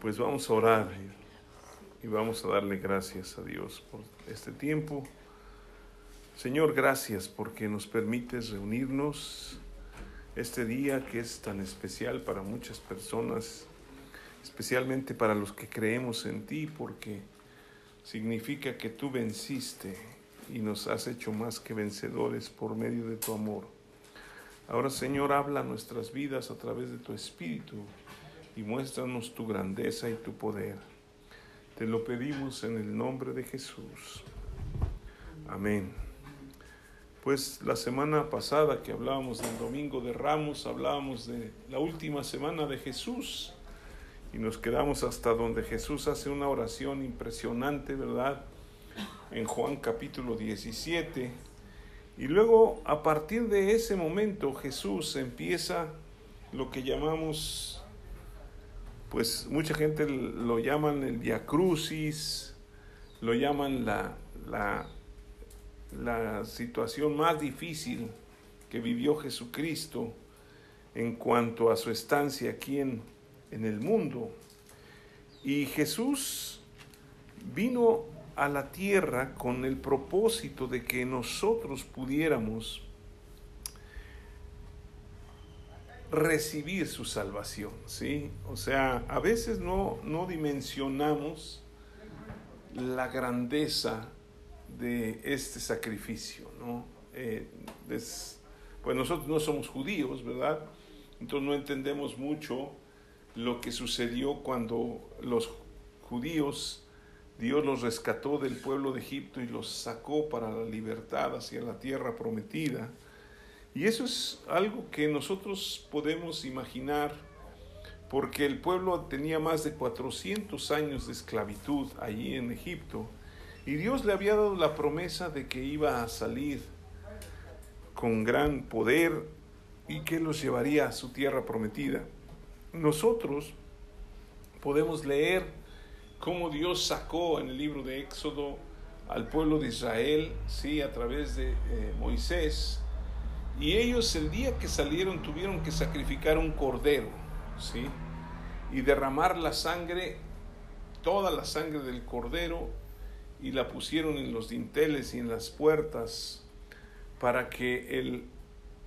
Pues vamos a orar y vamos a darle gracias a Dios por este tiempo. Señor, gracias porque nos permites reunirnos este día que es tan especial para muchas personas, especialmente para los que creemos en ti, porque significa que tú venciste y nos has hecho más que vencedores por medio de tu amor. Ahora, Señor, habla nuestras vidas a través de tu Espíritu y muéstranos tu grandeza y tu poder. Te lo pedimos en el nombre de Jesús. Amén. Pues la semana pasada que hablábamos del Domingo de Ramos, hablábamos de la última semana de Jesús y nos quedamos hasta donde Jesús hace una oración impresionante, ¿verdad? En Juan capítulo 17. Y luego a partir de ese momento Jesús empieza lo que llamamos, pues mucha gente lo llaman el Via Crucis, lo llaman la, la la situación más difícil que vivió Jesucristo en cuanto a su estancia aquí en, en el mundo. Y Jesús vino a la tierra con el propósito de que nosotros pudiéramos recibir su salvación, ¿sí? O sea, a veces no, no dimensionamos la grandeza de este sacrificio, ¿no? Eh, pues nosotros no somos judíos, ¿verdad? Entonces no entendemos mucho lo que sucedió cuando los judíos, Dios los rescató del pueblo de Egipto y los sacó para la libertad hacia la tierra prometida. Y eso es algo que nosotros podemos imaginar porque el pueblo tenía más de 400 años de esclavitud allí en Egipto y Dios le había dado la promesa de que iba a salir con gran poder y que los llevaría a su tierra prometida. Nosotros podemos leer cómo Dios sacó en el libro de Éxodo al pueblo de Israel, sí, a través de eh, Moisés, y ellos el día que salieron tuvieron que sacrificar un cordero, sí, y derramar la sangre, toda la sangre del cordero y la pusieron en los dinteles y en las puertas para que el,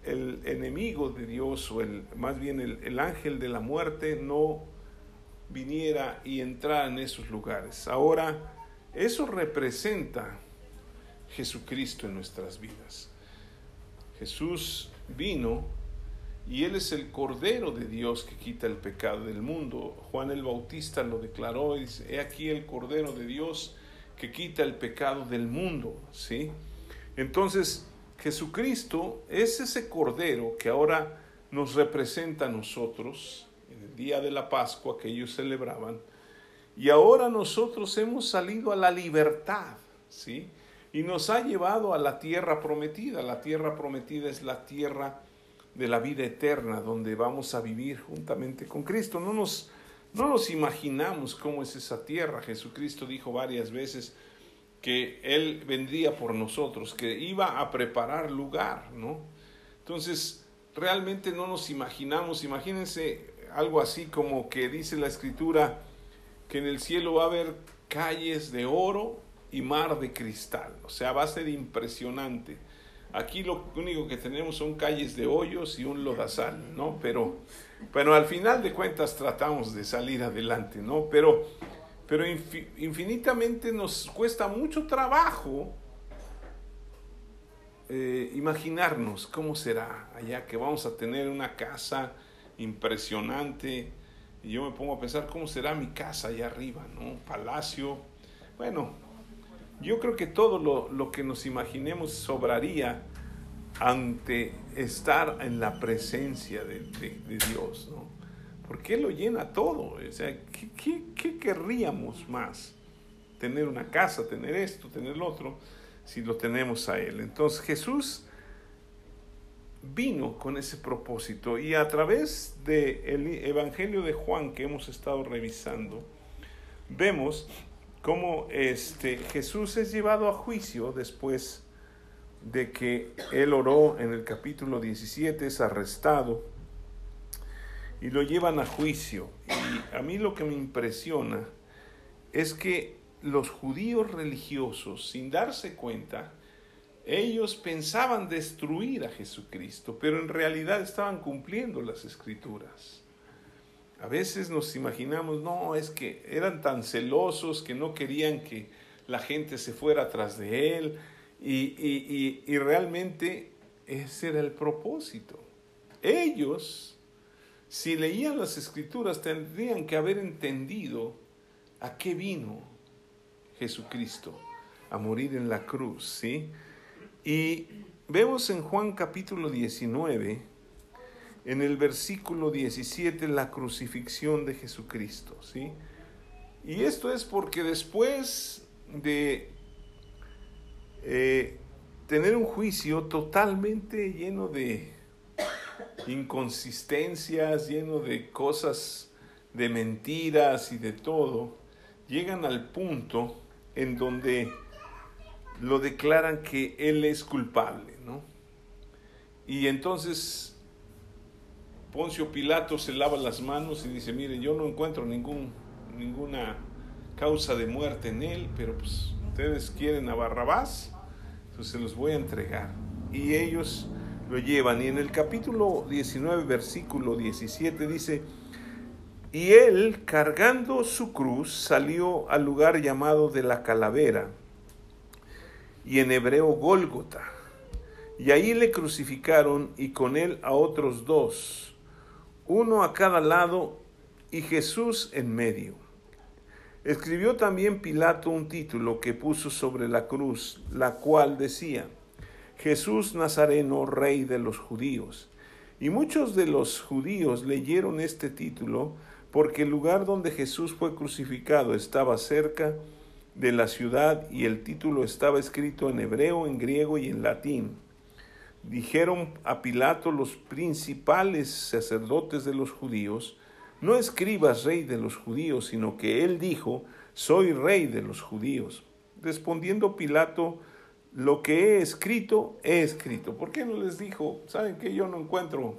el enemigo de Dios o el, más bien el, el ángel de la muerte no viniera y entrara en esos lugares. Ahora, eso representa Jesucristo en nuestras vidas. Jesús vino y Él es el Cordero de Dios que quita el pecado del mundo. Juan el Bautista lo declaró y he aquí el Cordero de Dios que quita el pecado del mundo, ¿sí? Entonces, Jesucristo es ese cordero que ahora nos representa a nosotros en el día de la Pascua que ellos celebraban, y ahora nosotros hemos salido a la libertad, ¿sí? Y nos ha llevado a la tierra prometida. La tierra prometida es la tierra de la vida eterna, donde vamos a vivir juntamente con Cristo. No nos no nos imaginamos cómo es esa tierra. Jesucristo dijo varias veces que Él vendría por nosotros, que iba a preparar lugar, ¿no? Entonces, realmente no nos imaginamos, imagínense algo así como que dice la escritura, que en el cielo va a haber calles de oro y mar de cristal, o sea, va a ser impresionante. Aquí lo único que tenemos son calles de hoyos y un lodazal, ¿no? Pero, pero al final de cuentas tratamos de salir adelante, ¿no? Pero, pero infinitamente nos cuesta mucho trabajo eh, imaginarnos cómo será allá, que vamos a tener una casa impresionante. Y yo me pongo a pensar cómo será mi casa allá arriba, ¿no? Palacio. Bueno, yo creo que todo lo, que nos imaginemos sobraría ante estar en la presencia de, Dios, ¿no? Porque Él lo llena todo. O sea, ¿qué, querríamos más? Tener una casa, tener esto, tener lo otro, si lo tenemos a Él. Entonces Jesús vino con ese propósito y a través del Evangelio de Juan que hemos estado revisando, vemos cómo este, Jesús es llevado a juicio después de que él oró en el capítulo 17, es arrestado. y lo llevan a juicio. Y a mí lo que me impresiona es que los judíos religiosos, sin darse cuenta, ellos pensaban destruir a Jesucristo, pero en realidad estaban cumpliendo las escrituras. A veces nos imaginamos, no, es que eran tan celosos que no querían que la gente se fuera atrás de él y, y realmente ese era el propósito. Ellos, si leían las escrituras, tendrían que haber entendido a qué vino Jesucristo, a morir en la cruz, ¿sí? Y vemos en Juan capítulo 19, en el versículo 17, la crucifixión de Jesucristo, ¿sí? Y esto es porque después de eh, tener un juicio totalmente lleno de inconsistencias, lleno de cosas, de mentiras y de todo, llegan al punto en donde lo declaran que él es culpable, ¿no? Y entonces Poncio Pilato se lava las manos y dice, mire, yo no encuentro ningún, ninguna causa de muerte en él, pero pues ustedes quieren a Barrabás, entonces se los voy a entregar. Y ellos lo llevan. Y en el capítulo 19, versículo 17 dice, y él, cargando su cruz, salió al lugar llamado de la calavera y en hebreo Gólgota. Y ahí le crucificaron y con él a otros dos, uno a cada lado y Jesús en medio. Escribió también Pilato un título que puso sobre la cruz, la cual decía, Jesús Nazareno, rey de los judíos. Y muchos de los judíos leyeron este título porque el lugar donde Jesús fue crucificado estaba cerca de la ciudad y el título estaba escrito en hebreo, en griego y en latín. Dijeron a Pilato los principales sacerdotes de los judíos, no escribas rey de los judíos, sino que él dijo, soy rey de los judíos. Respondiendo Pilato, lo que he escrito, he escrito. ¿Por qué no les dijo, saben que yo no encuentro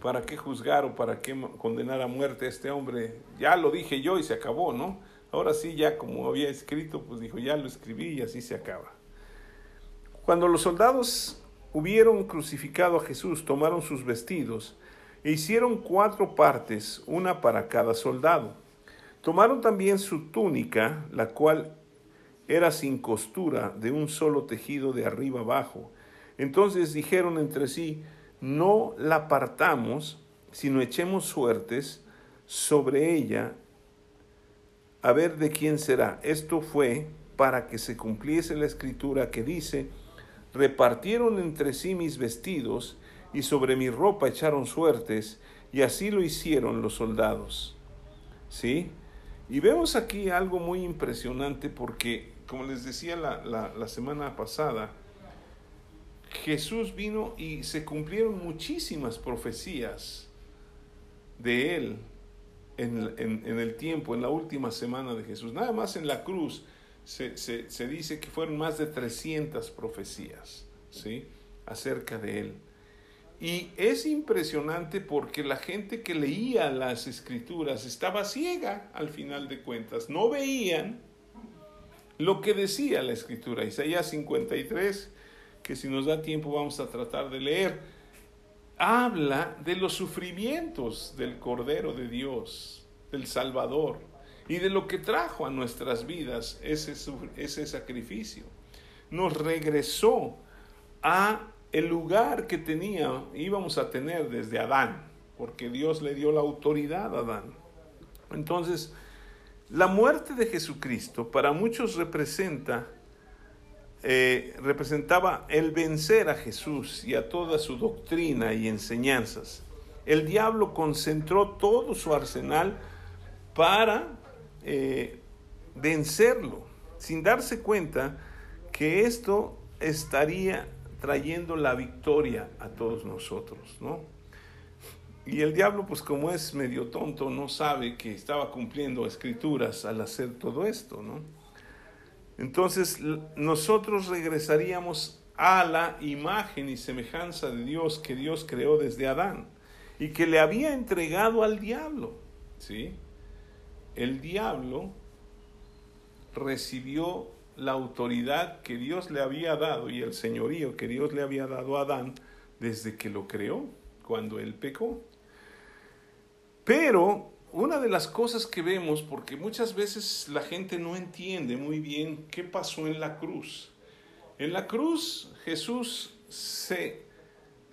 para qué juzgar o para qué condenar a muerte a este hombre? Ya lo dije yo y se acabó, ¿no? Ahora sí, ya como había escrito, pues dijo, ya lo escribí y así se acaba. Cuando los soldados hubieron crucificado a Jesús, tomaron sus vestidos e hicieron cuatro partes, una para cada soldado. Tomaron también su túnica, la cual era sin costura, de un solo tejido de arriba abajo. Entonces dijeron entre sí, no la partamos, sino echemos suertes sobre ella a ver de quién será. Esto fue para que se cumpliese la escritura que dice, repartieron entre sí mis vestidos y sobre mi ropa echaron suertes, y así lo hicieron los soldados. ¿Sí? Y vemos aquí algo muy impresionante porque, como les decía la, la, semana pasada, Jesús vino y se cumplieron muchísimas profecías de Él en, el tiempo, en la última semana de Jesús. Nada más en la cruz se, se, dice que fueron más de 300 profecías ¿sí? acerca de Él. Y es impresionante porque la gente que leía las escrituras estaba ciega al final de cuentas. No veían lo que decía la escritura. Isaías 53, que si nos da tiempo vamos a tratar de leer habla de los sufrimientos del Cordero de Dios, del Salvador, y de lo que trajo a nuestras vidas ese, ese sacrificio. Nos regresó a el lugar que tenía, íbamos a tener desde Adán, porque Dios le dio la autoridad a Adán. Entonces, la muerte de Jesucristo para muchos representa eh, representaba el vencer a Jesús y a toda su doctrina y enseñanzas. El diablo concentró todo su arsenal para eh, vencerlo, sin darse cuenta que esto estaría trayendo la victoria a todos nosotros, ¿no? Y el diablo, pues como es medio tonto, no sabe que estaba cumpliendo escrituras al hacer todo esto, ¿no? entonces nosotros regresaríamos a la imagen y semejanza de Dios que Dios creó desde Adán. y que le había entregado al diablo. ¿sí? El diablo recibió la autoridad que Dios le había dado y el señorío que Dios le había dado a Adán desde que lo creó, cuando él pecó. Pero una de las cosas que vemos, porque muchas veces la gente no entiende muy bien qué pasó en la cruz. En la cruz Jesús se,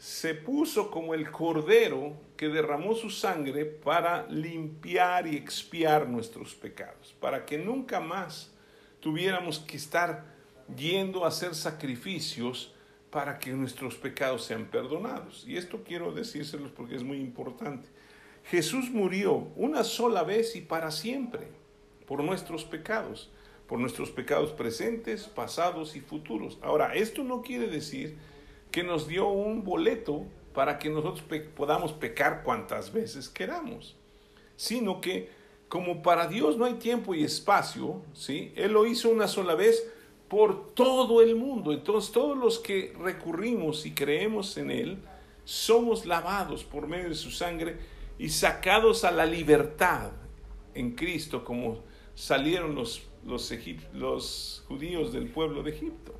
se puso como el cordero que derramó su sangre para limpiar y expiar nuestros pecados, para que nunca más tuviéramos que estar yendo a hacer sacrificios para que nuestros pecados sean perdonados. Y esto quiero decírselos porque es muy importante. Jesús murió una sola vez y para siempre por nuestros pecados, por nuestros pecados presentes, pasados y futuros. Ahora, esto no quiere decir que nos dio un boleto para que nosotros podamos pecar cuantas veces queramos, sino que como para Dios no hay tiempo y espacio, ¿sí? Él lo hizo una sola vez por todo el mundo. Entonces todos los que recurrimos y creemos en Él, somos lavados por medio de su sangre y sacados a la libertad en Cristo, como salieron los, los, los judíos del pueblo de Egipto.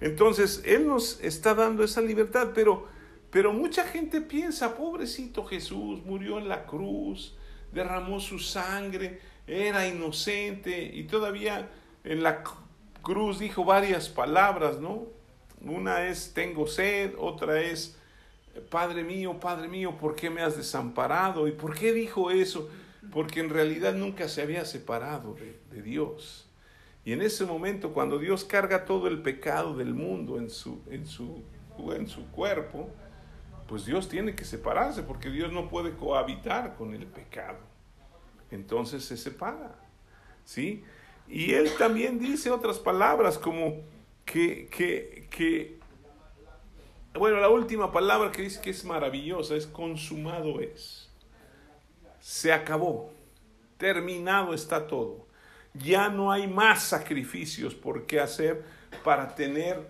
Entonces, Él nos está dando esa libertad, pero, pero mucha gente piensa, pobrecito Jesús, murió en la cruz, derramó su sangre, era inocente y todavía en la cruz dijo varias palabras, ¿no? Una es tengo sed, otra es Padre mío, Padre mío, ¿por qué me has desamparado? ¿Y por qué dijo eso? Porque en realidad nunca se había separado de, de Dios. Y en ese momento, cuando Dios carga todo el pecado del mundo en su, en su, en su cuerpo, pues Dios tiene que separarse porque Dios no puede cohabitar con el pecado. Entonces se separa. ¿Sí? Y él también dice otras palabras como que, que, que, bueno, la última palabra que dice que es maravillosa es consumado es. Se acabó. Terminado está todo. Ya no hay más sacrificios por qué hacer para tener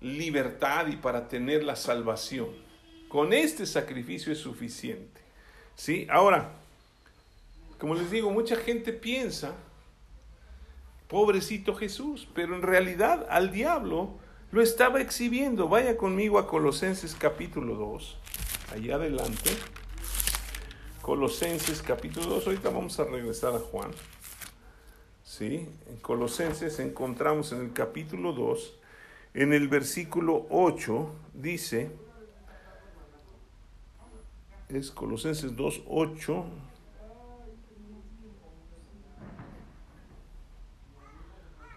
libertad y para tener la salvación. Con este sacrificio es suficiente. ¿Sí? Ahora, como les digo, mucha gente piensa, pobrecito Jesús, pero en realidad al diablo lo estaba exhibiendo. Vaya conmigo a Colosenses capítulo 2, allá adelante. Colosenses capítulo 2, ahorita vamos a regresar a Juan. ¿Sí? En Colosenses encontramos en el capítulo 2, en el versículo 8, dice, es Colosenses 2, 8.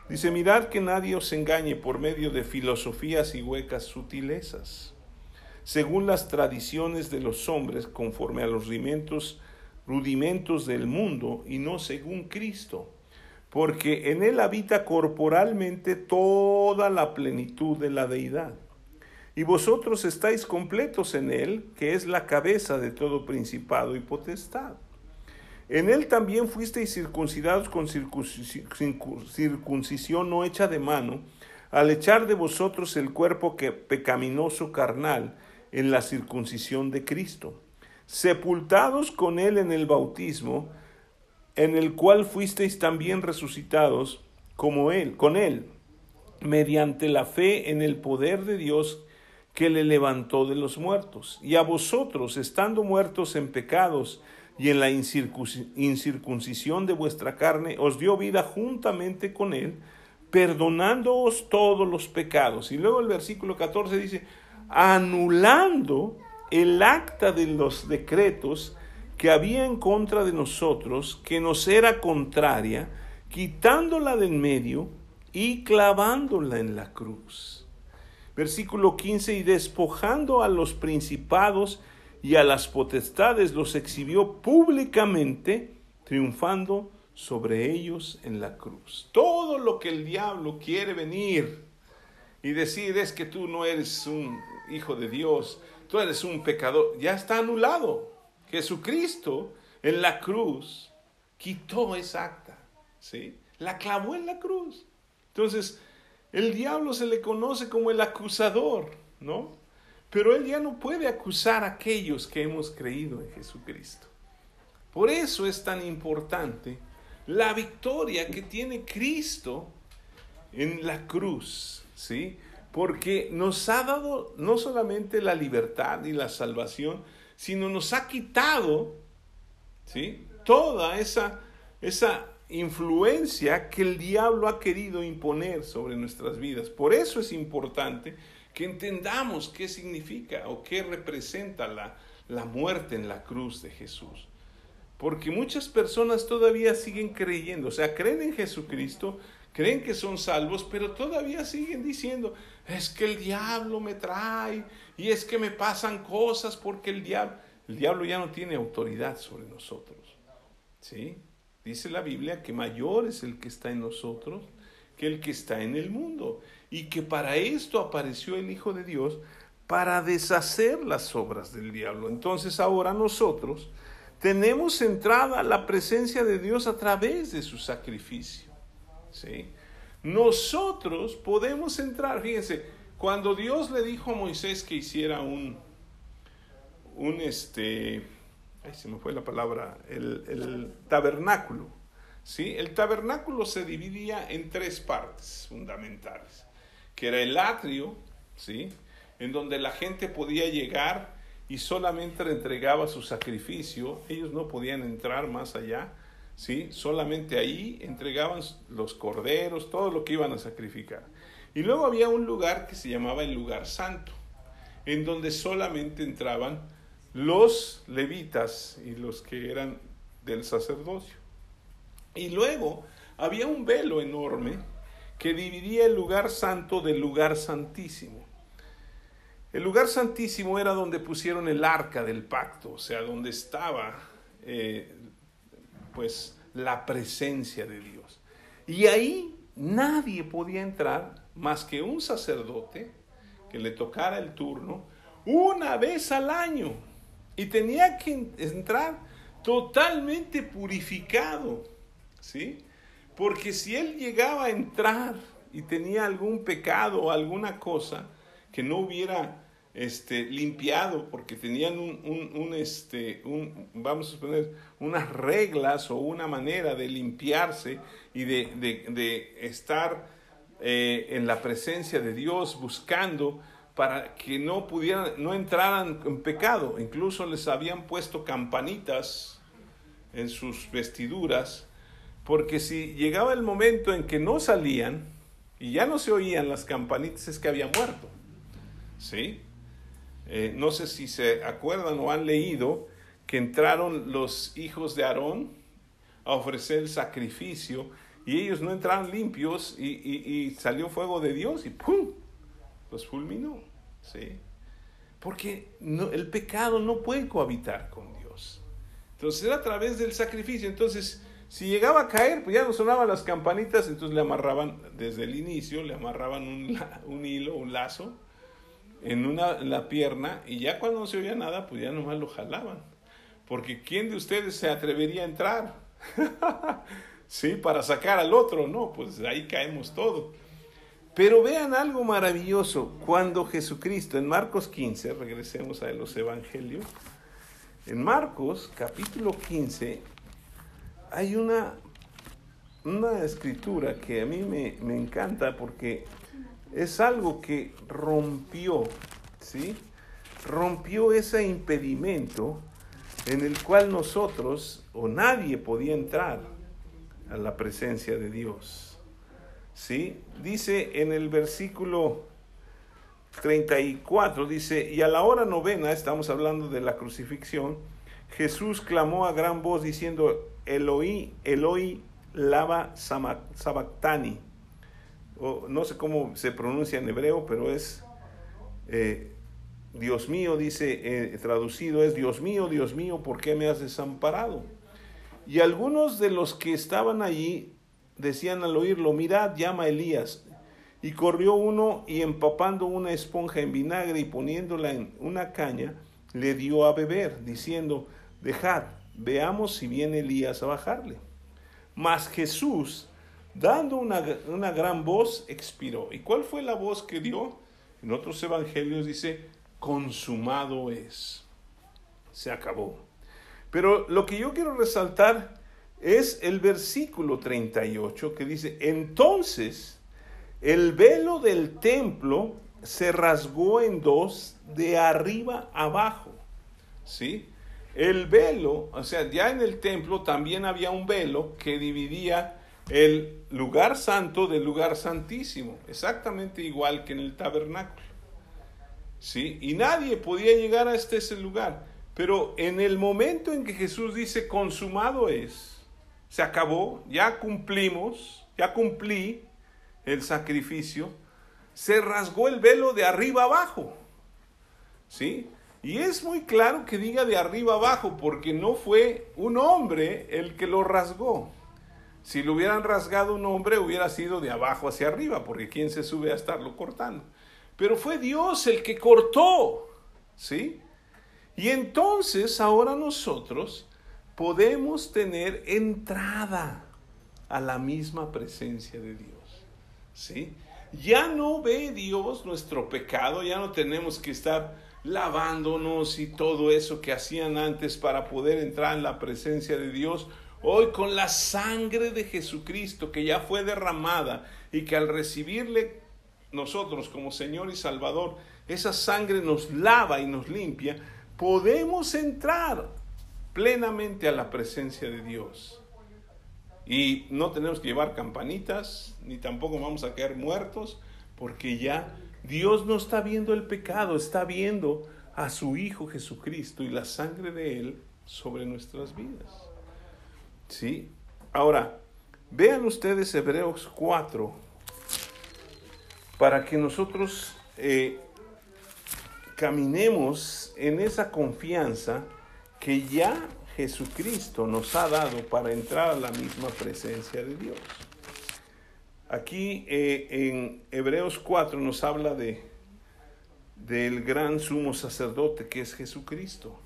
Dice, mirad que nadie os engañe por medio de filosofías y huecas sutilezas, según las tradiciones de los hombres, conforme a los rudimentos, rudimentos del mundo, y no según Cristo, porque en él habita corporalmente toda la plenitud de la deidad y vosotros estáis completos en Él, que es la cabeza de todo principado y potestad. En Él también fuisteis circuncidados con circuncisión no hecha de mano, al echar de vosotros el cuerpo que pecaminoso carnal en la circuncisión de Cristo, sepultados con Él en el bautismo, en el cual fuisteis también resucitados como Él, con Él, mediante la fe en el poder de Dios que le levantó de los muertos. Y a vosotros, estando muertos en pecados y en la incircuncisión de vuestra carne, os dio vida juntamente con él, perdonándoos todos los pecados. Y luego el versículo 14 dice, anulando el acta de los decretos que había en contra de nosotros, que nos era contraria, quitándola del medio y clavándola en la cruz Versículo 15, y despojando a los principados y a las potestades, los exhibió públicamente, triunfando sobre ellos en la cruz. Todo lo que el diablo quiere venir y decir es que tú no eres un hijo de Dios, tú eres un pecador, ya está anulado. Jesucristo en la cruz quitó esa acta, ¿sí? La clavó en la cruz. Entonces, el diablo se le conoce como el acusador, ¿no? pero él ya no puede acusar a aquellos que hemos creído en Jesucristo. Por eso es tan importante la victoria que tiene Cristo en la cruz, ¿sí? Porque nos ha dado no solamente la libertad y la salvación, sino nos ha quitado, ¿sí? Toda esa, esa influencia que el diablo ha querido imponer sobre nuestras vidas. Por eso es importante que entendamos qué significa o qué representa la, la muerte en la cruz de Jesús. Porque muchas personas todavía siguen creyendo, o sea, creen en Jesucristo, creen que son salvos, pero todavía siguen diciendo, es que el diablo me trae y es que me pasan cosas porque el diablo, el diablo ya no tiene autoridad sobre nosotros. ¿Sí? Dice la Biblia que mayor es el que está en nosotros que el que está en el mundo y que para esto apareció el Hijo de Dios para deshacer las obras del diablo. Entonces ahora nosotros tenemos entrada a la presencia de Dios a través de su sacrificio. ¿Sí? Nosotros podemos entrar, fíjense, cuando Dios le dijo a Moisés que hiciera un, un este, ay, se me fue la palabra, el, tabernáculo, ¿sí? El tabernáculo se dividía en tres partes fundamentales, que era el atrio, ¿sí? En donde la gente podía llegar y solamente le entregaba su sacrificio, ellos no podían entrar más allá, ¿sí? Solamente ahí entregaban los corderos, todo lo que iban a sacrificar. Y luego había un lugar que se llamaba el lugar santo, en donde solamente entraban los levitas y los que eran del sacerdocio. Y luego había un velo enorme que dividía el lugar santo del lugar santísimo. El lugar santísimo era donde pusieron el arca del pacto, o sea, donde estaba eh, pues la presencia de Dios. Y ahí nadie podía entrar más que un sacerdote que le tocara el turno una vez al año. Y tenía que entrar totalmente purificado, ¿sí? Porque si él llegaba a entrar y tenía algún pecado o alguna cosa, que no hubiera este, limpiado porque tenían un, este, un, vamos a suponer, unas reglas o una manera de limpiarse y de, estar eh, en la presencia de Dios buscando para que no pudieran, no entraran en pecado. Incluso les habían puesto campanitas en sus vestiduras, porque si llegaba el momento en que no salían y ya no se oían las campanitas, es que había muerto. ¿sí? Eh, no sé si se acuerdan o han leído que entraron los hijos de Aarón a ofrecer el sacrificio y ellos no entraron limpios y, salió fuego de Dios y ¡pum! los fulminó. ¿sí? Porque el pecado no puede cohabitar con Dios. Entonces era a través del sacrificio. Entonces, si llegaba a caer, pues ya no sonaban las campanitas, entonces le amarraban desde el inicio, le amarraban un, un hilo, un lazo, en una la pierna y ya cuando no se oía nada, pues ya nomás lo jalaban. Porque ¿quién de ustedes se atrevería a entrar? sí, para sacar al otro, no, pues ahí caemos todos. Pero vean algo maravilloso, cuando Jesucristo, en Marcos 15, regresemos a los evangelios, en Marcos capítulo 15 hay una, una escritura que a mí me, me encanta porque es algo que rompió, ¿sí? Rompió ese impedimento en el cual nosotros o nadie podía entrar a la presencia de Dios. ¿Sí? Dice en el versículo 34, dice, y a la hora novena, estamos hablando de la crucifixión, Jesús clamó a gran voz diciendo, Eloí, Eloí, lava sabactani no sé cómo se pronuncia en hebreo, pero es eh, Dios mío, dice eh, traducido, es Dios mío, Dios mío, ¿por qué me has desamparado? Y algunos de los que estaban allí decían al oírlo, mirad, llama a Elías. Y corrió uno y empapando una esponja en vinagre y poniéndola en una caña, le dio a beber, diciendo, dejad, veamos si viene Elías a bajarle. Mas Jesús, dando una, gran voz, expiró. ¿Y cuál fue la voz que dio? En otros evangelios dice, consumado es. Se acabó. Pero lo que yo quiero resaltar es el versículo 38 que dice, entonces el velo del templo se rasgó en dos de arriba abajo. ¿Sí? El velo, o sea, ya en el templo también había un velo que dividía el lugar santo del lugar santísimo, exactamente igual que en el tabernáculo. ¿Sí? Y nadie podía llegar a este ese lugar. Pero en el momento en que Jesús dice consumado es, se acabó, ya cumplimos, ya cumplí el sacrificio, se rasgó el velo de arriba abajo. ¿Sí? Y es muy claro que diga de arriba abajo, porque no fue un hombre el que lo rasgó. Si lo hubieran rasgado un hombre, hubiera sido de abajo hacia arriba, porque ¿quién se sube a estarlo cortando? Pero fue Dios el que cortó, ¿sí? Y entonces ahora nosotros podemos tener entrada a la misma presencia de Dios, ¿sí? Ya no ve Dios nuestro pecado, ya no tenemos que estar lavándonos y todo eso que hacían antes para poder entrar en la presencia de Dios. Hoy con la sangre de Jesucristo que ya fue derramada y que al recibirle nosotros como Señor y Salvador, esa sangre nos lava y nos limpia, podemos entrar plenamente a la presencia de Dios. Y no tenemos que llevar campanitas, ni tampoco vamos a caer muertos, porque ya Dios no está viendo el pecado, está viendo a su Hijo Jesucristo y la sangre de Él sobre nuestras vidas. ¿Sí? Ahora, vean ustedes Hebreos 4, para que nosotros eh, caminemos en esa confianza que ya Jesucristo nos ha dado para entrar a la misma presencia de Dios. Aquí eh, en Hebreos 4 nos habla de del gran sumo sacerdote que es Jesucristo.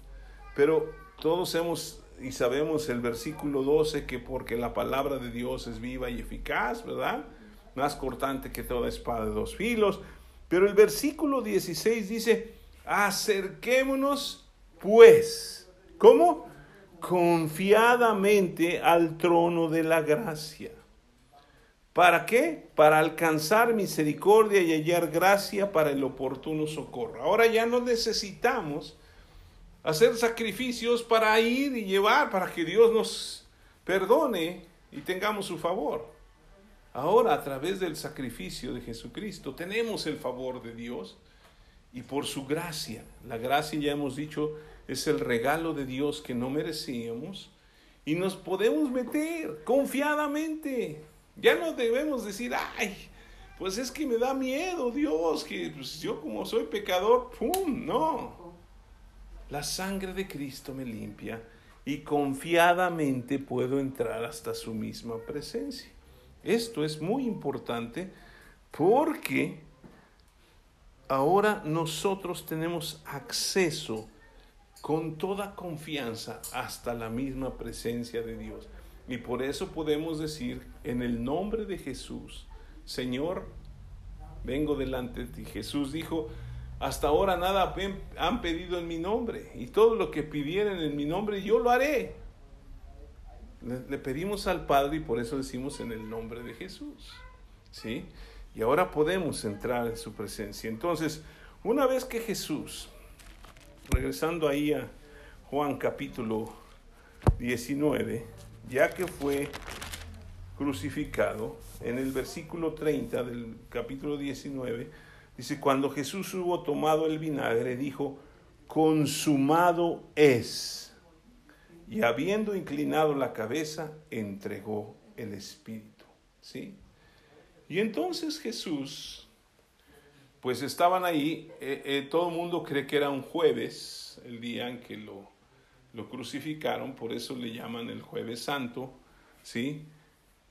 Pero todos hemos y sabemos el versículo 12 que porque la palabra de Dios es viva y eficaz, ¿verdad? Más cortante que toda espada de dos filos. Pero el versículo 16 dice, acerquémonos pues, ¿cómo? Confiadamente al trono de la gracia ¿Para qué? Para alcanzar misericordia y hallar gracia para el oportuno socorro. Ahora ya no necesitamos hacer sacrificios para ir y llevar, para que Dios nos perdone y tengamos su favor. Ahora a través del sacrificio de Jesucristo tenemos el favor de Dios y por su gracia. La gracia ya hemos dicho es el regalo de Dios que no merecíamos y nos podemos meter confiadamente ya no debemos decir, ay, pues es que me da miedo Dios, que pues, yo como soy pecador, ¡pum! No. La sangre de Cristo me limpia y confiadamente puedo entrar hasta su misma presencia. Esto es muy importante porque ahora nosotros tenemos acceso con toda confianza hasta la misma presencia de Dios. Y por eso podemos decir en el nombre de Jesús, Señor, vengo delante de ti. Jesús dijo, hasta ahora nada han pedido en mi nombre y todo lo que pidieran en mi nombre yo lo haré. Le, pedimos al Padre y por eso decimos en el nombre de Jesús. ¿Sí? Y ahora podemos entrar en su presencia. Entonces, una vez que Jesús, regresando ahí a Juan capítulo 19, ya que fue crucificado, en el versículo 30 del capítulo 19, dice, cuando Jesús hubo tomado el vinagre, dijo, consumado es. Y habiendo inclinado la cabeza, entregó el Espíritu. ¿Sí? Y entonces Jesús, pues estaban ahí, eh, eh, todo el mundo cree que era un jueves, el día en que lo lo crucificaron, por eso le llaman el jueves santo, ¿sí?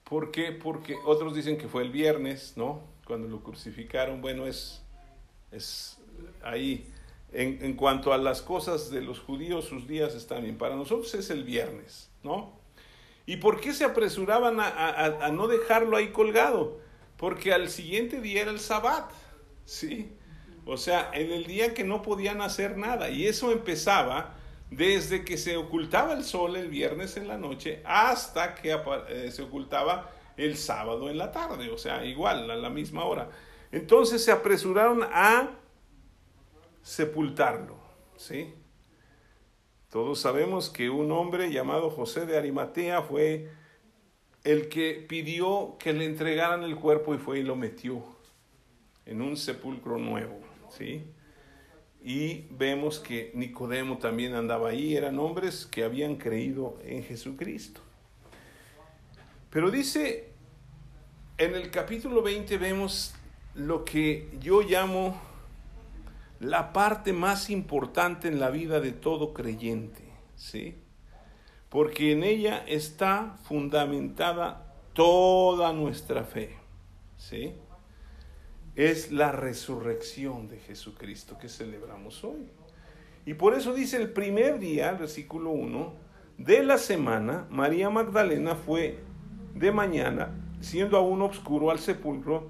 ¿Por qué? Porque otros dicen que fue el viernes, ¿no? Cuando lo crucificaron, bueno, es, es ahí. En, en, cuanto a las cosas de los judíos, sus días están bien. Para nosotros es el viernes, ¿no? ¿Y por qué se apresuraban a, a, a no dejarlo ahí colgado? Porque al siguiente día era el sabbat, ¿sí? O sea, en el día que no podían hacer nada. Y eso empezaba desde que se ocultaba el sol el viernes en la noche hasta que eh, se ocultaba el sábado en la tarde, o sea, igual, a la misma hora. Entonces se apresuraron a sepultarlo, ¿sí? Todos sabemos que un hombre llamado José de Arimatea fue el que pidió que le entregaran el cuerpo y fue y lo metió en un sepulcro nuevo, ¿sí? Y vemos que Nicodemo también andaba ahí, eran hombres que habían creído en Jesucristo. Pero dice, en el capítulo 20 vemos lo que yo llamo la parte más importante en la vida de todo creyente, ¿sí? Porque en ella está fundamentada toda nuestra fe, ¿sí? es la resurrección de Jesucristo que celebramos hoy. Y por eso dice el primer día, versículo 1, de la semana, María Magdalena fue de mañana, siendo aún oscuro, al sepulcro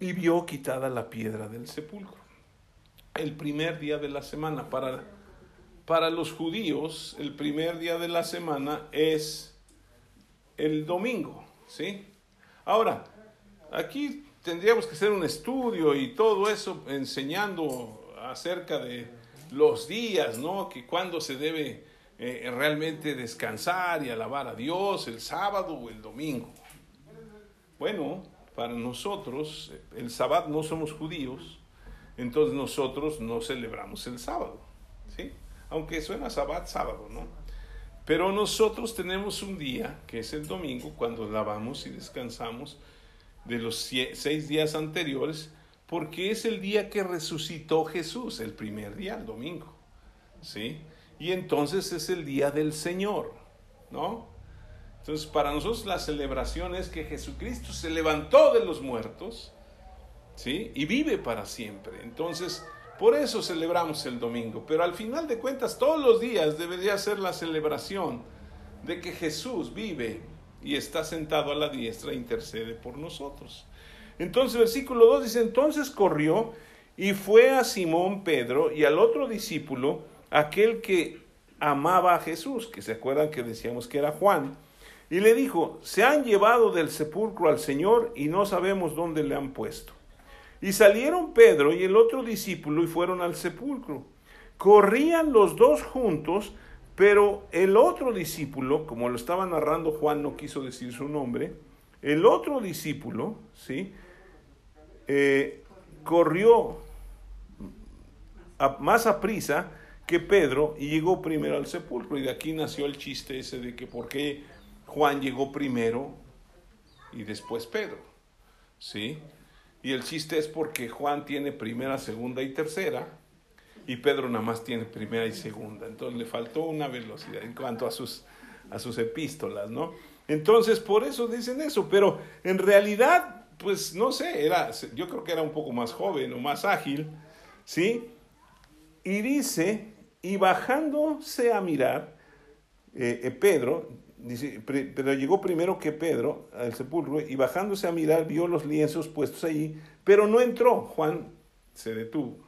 y vio quitada la piedra del sepulcro. El primer día de la semana. Para, para los judíos, el primer día de la semana es el domingo. ¿sí? Ahora, aquí tendríamos que hacer un estudio y todo eso enseñando acerca de los días, ¿no? Que cuándo se debe eh, realmente descansar y alabar a Dios, el sábado o el domingo. Bueno, para nosotros, el sábado no somos judíos, entonces nosotros no celebramos el sábado, ¿sí? Aunque suena sábado, sábado, ¿no? Pero nosotros tenemos un día, que es el domingo, cuando lavamos y descansamos, de los seis días anteriores, porque es el día que resucitó Jesús, el primer día, el domingo. ¿Sí? Y entonces es el día del Señor, ¿no? Entonces, para nosotros la celebración es que Jesucristo se levantó de los muertos, ¿sí? Y vive para siempre. Entonces, por eso celebramos el domingo. Pero al final de cuentas, todos los días debería ser la celebración de que Jesús vive y está sentado a la diestra e intercede por nosotros. Entonces, versículo 2 dice, entonces corrió y fue a Simón Pedro y al otro discípulo, aquel que amaba a Jesús, que se acuerdan que decíamos que era Juan, y le dijo, se han llevado del sepulcro al Señor y no sabemos dónde le han puesto. Y salieron Pedro y el otro discípulo y fueron al sepulcro. Corrían los dos juntos, pero el otro discípulo, como lo estaba narrando Juan, no quiso decir su nombre, el otro discípulo, ¿sí? Eh, corrió más a prisa que Pedro y llegó primero al sepulcro. Y de aquí nació el chiste ese de que por qué Juan llegó primero y después Pedro. ¿Sí? Y el chiste es porque Juan tiene primera, segunda y tercera y Pedro nada más tiene primera y segunda. Entonces le faltó una velocidad en cuanto a sus, a sus epístolas, ¿no? Entonces por eso dicen eso, pero en realidad, pues no sé, era, yo creo que era un poco más joven o más ágil, ¿sí? Y dice, y bajándose a mirar, eh, eh, Pedro, dice, pero llegó primero que Pedro al sepulcro y bajándose a mirar vio los lienzos puestos allí, pero no entró. Juan se detuvo.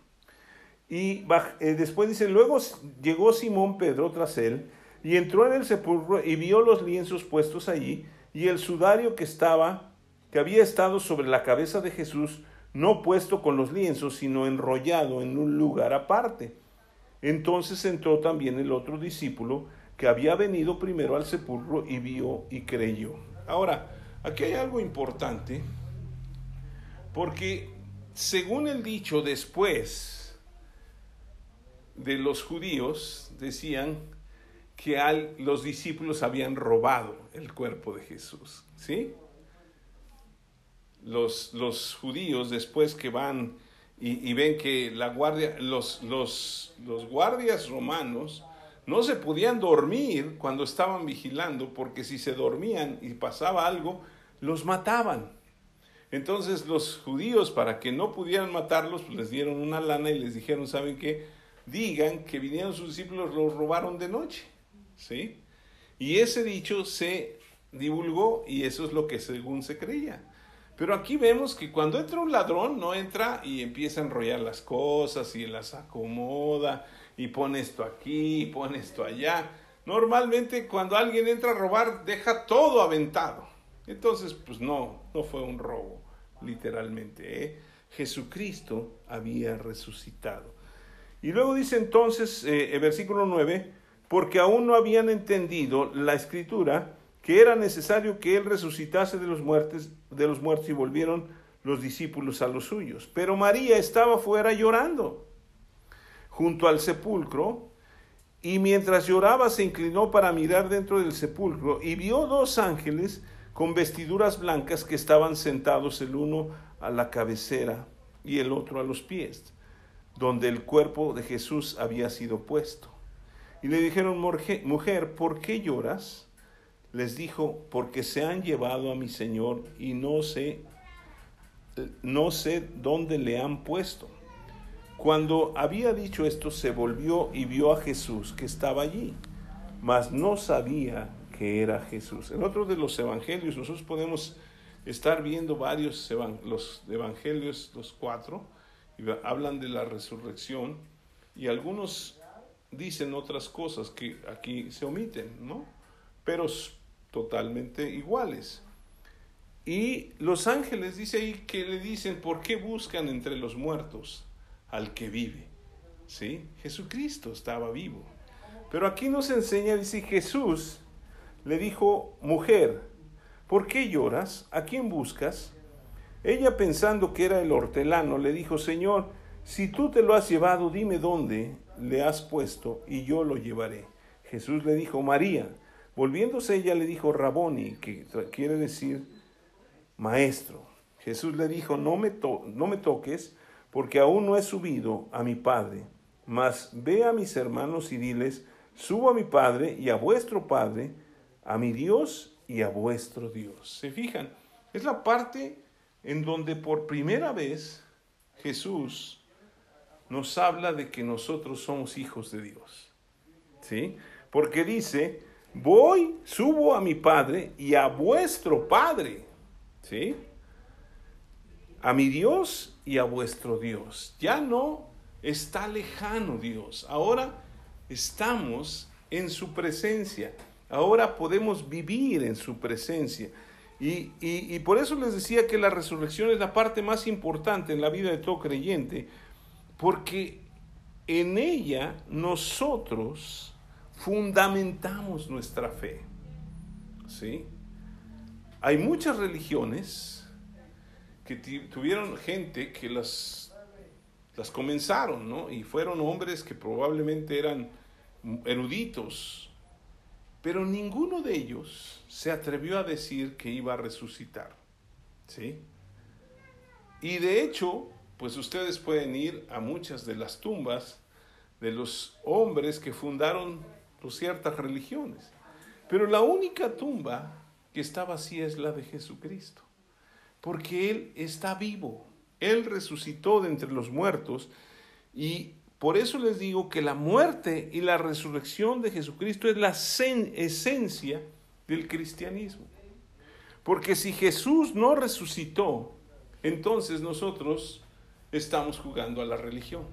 Y eh, después dice, luego llegó Simón Pedro tras él y entró en el sepulcro y vio los lienzos puestos allí y el sudario que estaba, que había estado sobre la cabeza de Jesús, no puesto con los lienzos, sino enrollado en un lugar aparte. Entonces entró también el otro discípulo que había venido primero al sepulcro y vio y creyó. Ahora, aquí hay algo importante, porque según el dicho después, de los judíos decían que los discípulos habían robado el cuerpo de Jesús. ¿Sí? Los, los judíos después que van y, ven que la guardia, los, los, los guardias romanos no se podían dormir cuando estaban vigilando, porque si se dormían y pasaba algo, los mataban. Entonces los judíos, para que no pudieran matarlos, pues les dieron una lana y les dijeron, ¿saben qué? digan que vinieron sus discípulos, los robaron de noche. ¿Sí? Y ese dicho se divulgó y eso es lo que según se creía. Pero aquí vemos que cuando entra un ladrón, no entra y empieza a enrollar las cosas y las acomoda y pone esto aquí y pone esto allá. Normalmente cuando alguien entra a robar deja todo aventado. Entonces, pues no, no fue un robo, literalmente. ¿eh? Jesucristo había resucitado. Y luego dice entonces, eh, el versículo 9, porque aún no habían entendido la escritura que era necesario que él resucitase de los, muertos, de los muertos y volvieron los discípulos a los suyos. Pero María estaba fuera llorando junto al sepulcro y mientras lloraba se inclinó para mirar dentro del sepulcro y vio dos ángeles con vestiduras blancas que estaban sentados el uno a la cabecera y el otro a los pies, donde el cuerpo de Jesús había sido puesto. Y le dijeron, mujer, ¿por qué lloras? Les dijo, porque se han llevado a mi Señor y no sé, no sé dónde le han puesto. Cuando había dicho esto, se volvió y vio a Jesús que estaba allí, mas no sabía que era Jesús. En otro de los evangelios, nosotros podemos estar viendo varios los evangelios, los cuatro, y hablan de la resurrección, y algunos dicen otras cosas que aquí se omiten, ¿no? Pero totalmente iguales. Y los ángeles dice ahí que le dicen, ¿por qué buscan entre los muertos al que vive? ¿Sí? Jesucristo estaba vivo. Pero aquí nos enseña, dice Jesús, le dijo, mujer, ¿por qué lloras? ¿A quién buscas? Ella pensando que era el hortelano, le dijo, Señor, si tú te lo has llevado, dime dónde le has puesto y yo lo llevaré. Jesús le dijo, María. Volviéndose ella le dijo, Raboni, que quiere decir maestro. Jesús le dijo, no me, no me toques, porque aún no he subido a mi Padre, mas ve a mis hermanos y diles, subo a mi Padre y a vuestro Padre, a mi Dios y a vuestro Dios. ¿Se fijan? Es la parte en donde por primera vez Jesús nos habla de que nosotros somos hijos de Dios. ¿Sí? Porque dice, voy, subo a mi Padre y a vuestro Padre. ¿Sí? A mi Dios y a vuestro Dios. Ya no está lejano Dios. Ahora estamos en su presencia. Ahora podemos vivir en su presencia. Y, por eso les decía que la resurrección es la parte más importante en la vida de todo creyente, porque en ella nosotros fundamentamos nuestra fe. ¿Sí? Hay muchas religiones que tuvieron gente que las, las comenzaron, ¿no? Y fueron hombres que probablemente eran eruditos, pero ninguno de ellos se atrevió a decir que iba a resucitar. ¿Sí? Y de hecho, pues ustedes pueden ir a muchas de las tumbas de los hombres que fundaron ciertas religiones. Pero la única tumba que está vacía es la de Jesucristo. Porque Él está vivo. Él resucitó de entre los muertos y por eso les digo que la muerte y la resurrección de Jesucristo es la esencia del cristianismo. Porque si Jesús no resucitó, entonces nosotros estamos jugando a la religión.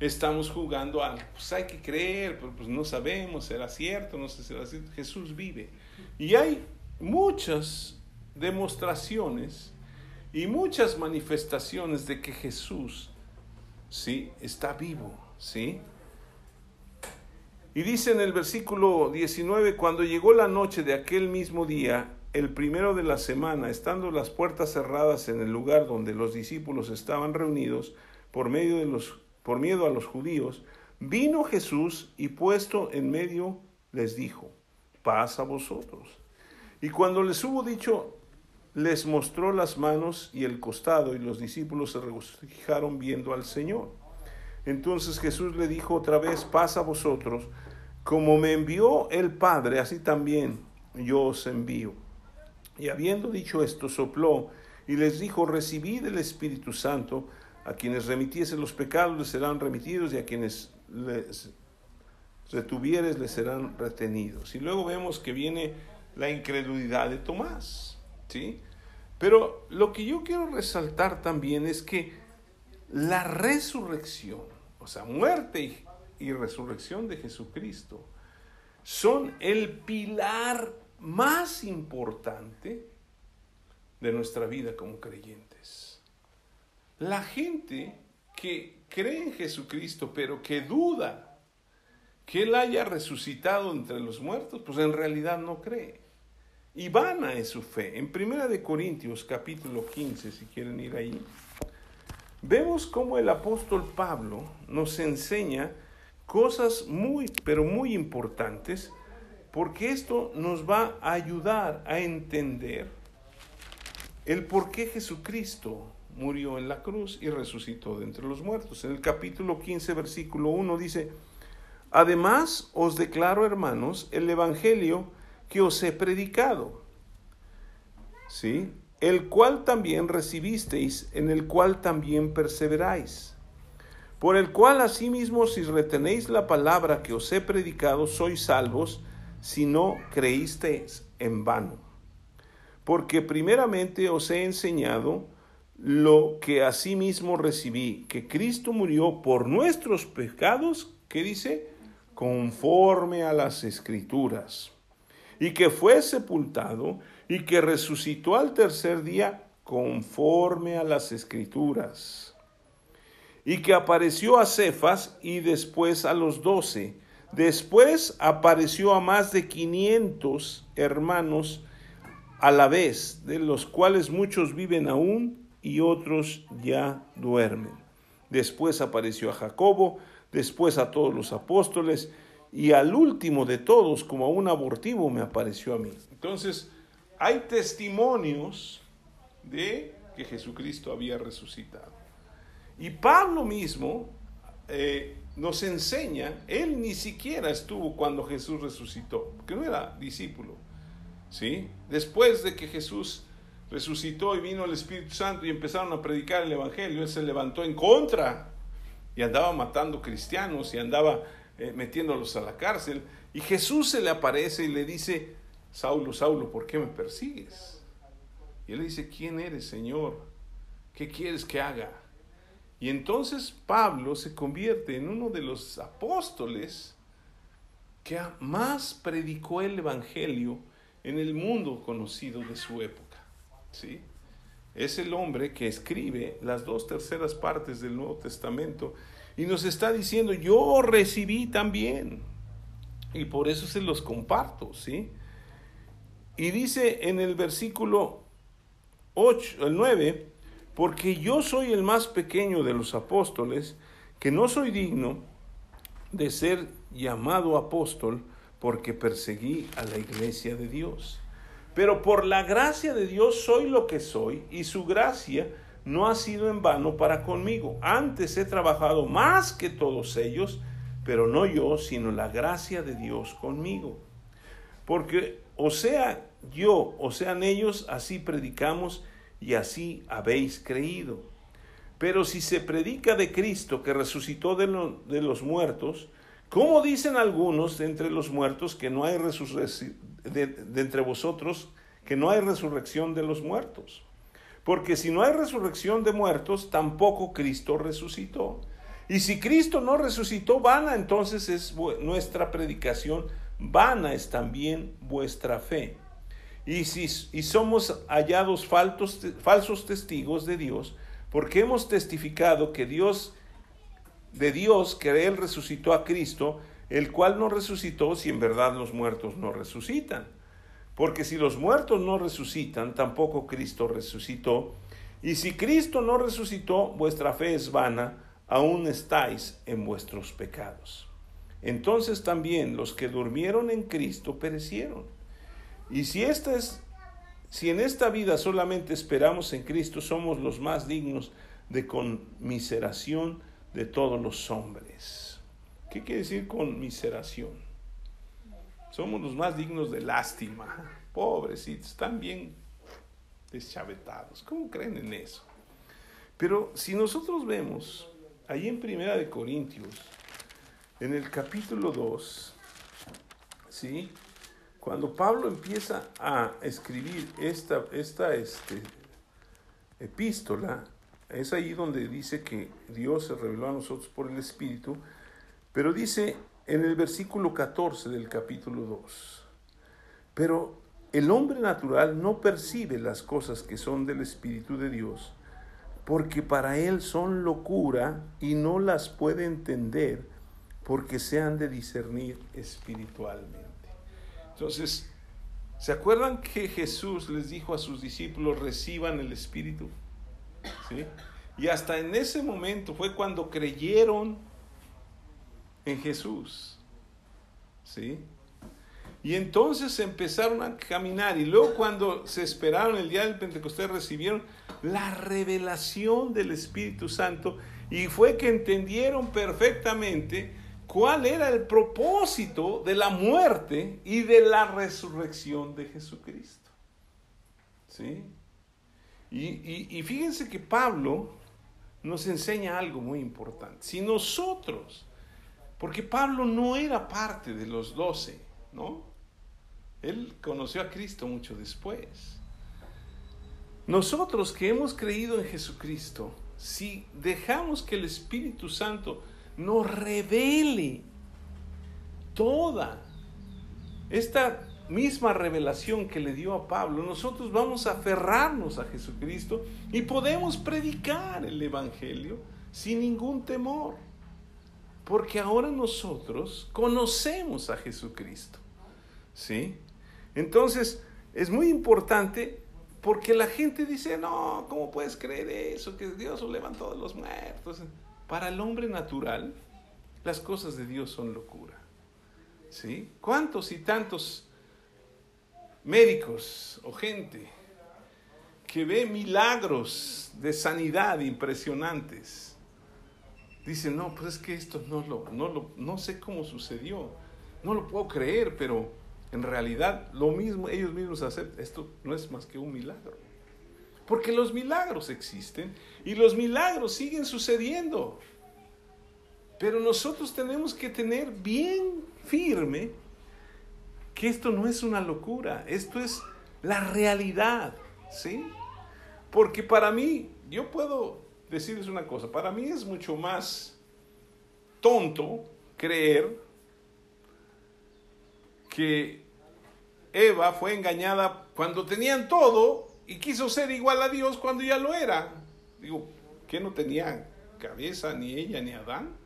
Estamos jugando a, pues hay que creer, pero pues no sabemos, será cierto, no sé si será cierto. Jesús vive. Y hay muchas demostraciones y muchas manifestaciones de que Jesús ¿sí? Está vivo, ¿sí? Y dice en el versículo 19, cuando llegó la noche de aquel mismo día, el primero de la semana, estando las puertas cerradas en el lugar donde los discípulos estaban reunidos, por, medio de los, por miedo a los judíos, vino Jesús y puesto en medio les dijo, paz a vosotros. Y cuando les hubo dicho, les mostró las manos y el costado y los discípulos se regocijaron viendo al Señor. Entonces Jesús le dijo otra vez, pasa a vosotros, como me envió el Padre, así también yo os envío. Y habiendo dicho esto, sopló y les dijo, recibid el Espíritu Santo, a quienes remitiesen los pecados les serán remitidos y a quienes les retuvieres les serán retenidos. Y luego vemos que viene la incredulidad de Tomás, ¿sí? Pero lo que yo quiero resaltar también es que la resurrección, o sea, muerte y, resurrección de Jesucristo, son el pilar más importante de nuestra vida como creyentes. La gente que cree en Jesucristo, pero que duda que Él haya resucitado entre los muertos, pues en realidad no cree. Y vana es su fe. En Primera de Corintios capítulo 15, si quieren ir ahí, vemos cómo el apóstol Pablo nos enseña cosas muy, pero muy importantes, porque esto nos va a ayudar a entender el por qué Jesucristo murió en la cruz y resucitó de entre los muertos. En el capítulo 15, versículo 1 dice, Además os declaro, hermanos, el Evangelio que os he predicado, ¿sí? El cual también recibisteis, en el cual también perseveráis, por el cual asimismo si retenéis la palabra que os he predicado, sois salvos, si no creísteis en vano. Porque primeramente os he enseñado lo que asimismo recibí, que Cristo murió por nuestros pecados, que dice, conforme a las escrituras. Y que fue sepultado y que resucitó al tercer día conforme a las escrituras, y que apareció a Cefas y después a los doce. Después apareció a más de quinientos hermanos a la vez, de los cuales muchos viven aún y otros ya duermen. Después apareció a Jacobo, después a todos los apóstoles, y al último de todos, como un abortivo, me apareció a mí. Entonces, hay testimonios de que Jesucristo había resucitado. Y Pablo mismo eh, nos enseña, él ni siquiera estuvo cuando Jesús resucitó, porque no era discípulo. ¿sí? Después de que Jesús resucitó y vino el Espíritu Santo y empezaron a predicar el Evangelio, él se levantó en contra y andaba matando cristianos y andaba eh, metiéndolos a la cárcel. Y Jesús se le aparece y le dice, Saulo, Saulo, ¿por qué me persigues? Y él le dice, ¿quién eres, Señor? ¿Qué quieres que haga? Y entonces Pablo se convierte en uno de los apóstoles que más predicó el Evangelio en el mundo conocido de su época. ¿Sí? Es el hombre que escribe las dos terceras partes del Nuevo Testamento y nos está diciendo, yo recibí también. Y por eso se los comparto, ¿sí? Y dice en el versículo 8, el 9, porque yo soy el más pequeño de los apóstoles, que no soy digno de ser llamado apóstol, porque perseguí a la iglesia de Dios. Pero por la gracia de Dios soy lo que soy, y su gracia no ha sido en vano para conmigo. Antes he trabajado más que todos ellos, pero no yo, sino la gracia de Dios conmigo. Porque o sea yo, o sean ellos, así predicamos y así habéis creído. Pero si se predica de Cristo que resucitó de, los muertos, ¿cómo dicen algunos de entre los muertos que no hay resurrección de entre vosotros que no hay resurrección de los muertos? Porque si no hay resurrección de muertos, tampoco Cristo resucitó. Y si Cristo no resucitó, vana entonces es nuestra predicación, vana es también vuestra fe. Y si y somos hallados falsos testigos de Dios, porque hemos testificado que Dios, de Dios, que Él resucitó a Cristo, el cual no resucitó si en verdad los muertos no resucitan. Porque si los muertos no resucitan, tampoco Cristo resucitó. Y si Cristo no resucitó, vuestra fe es vana, aún estáis en vuestros pecados. Entonces también los que durmieron en Cristo perecieron. Y si esta es si en esta vida solamente esperamos en Cristo, somos los más dignos de conmiseración de todos los hombres. ¿Qué quiere decir conmiseración? Somos los más dignos de lástima. Pobrecitos, están bien deschavetados. ¿Cómo creen en eso? Pero si nosotros vemos ahí en Primera de Corintios, en el capítulo 2, ¿sí? Cuando Pablo empieza a escribir esta, esta, este, epístola, es ahí donde dice que Dios se reveló a nosotros por el Espíritu, pero dice en el versículo 14 del capítulo 2, pero el hombre natural no percibe las cosas que son del Espíritu de Dios, porque para él son locura y no las puede entender, porque se han de discernir espiritualmente. Entonces, ¿se acuerdan que Jesús les dijo a sus discípulos, reciban el Espíritu? ¿Sí? Y hasta en ese momento fue cuando creyeron en Jesús. ¿Sí? Y entonces empezaron a caminar y luego cuando se esperaron el día del Pentecostés recibieron la revelación del Espíritu Santo y fue que entendieron perfectamente cuál era el propósito de la muerte y de la resurrección de Jesucristo. ¿Sí? Y, y fíjense que Pablo nos enseña algo muy importante. Si nosotros, porque Pablo no era parte de los doce, ¿no? Él conoció a Cristo mucho después. Nosotros que hemos creído en Jesucristo, si dejamos que el Espíritu Santo nos revele toda esta misma revelación que le dio a Pablo, nosotros vamos a aferrarnos a Jesucristo y podemos predicar el Evangelio sin ningún temor. Porque ahora nosotros conocemos a Jesucristo. ¿Sí? Entonces, es muy importante porque la gente dice, no, ¿cómo puedes creer eso? Que Dios lo levantó de los muertos. Para el hombre natural, las cosas de Dios son locura. ¿Sí? ¿Cuántos y tantos médicos o gente que ve milagros de sanidad impresionantes? Dicen, no, pues es que esto no lo, no lo, no sé cómo sucedió, no lo puedo creer, pero en realidad lo mismo ellos mismos hacen, esto no es más que un milagro. Porque los milagros existen y los milagros siguen sucediendo. Pero nosotros tenemos que tener bien firme que esto no es una locura, esto es la realidad, ¿sí? Porque para mí, yo puedo decirles una cosa, para mí es mucho más tonto creer que Eva fue engañada cuando tenían todo y quiso ser igual a Dios cuando ya lo era. Digo, ¿qué no tenía cabeza ni ella ni Adán?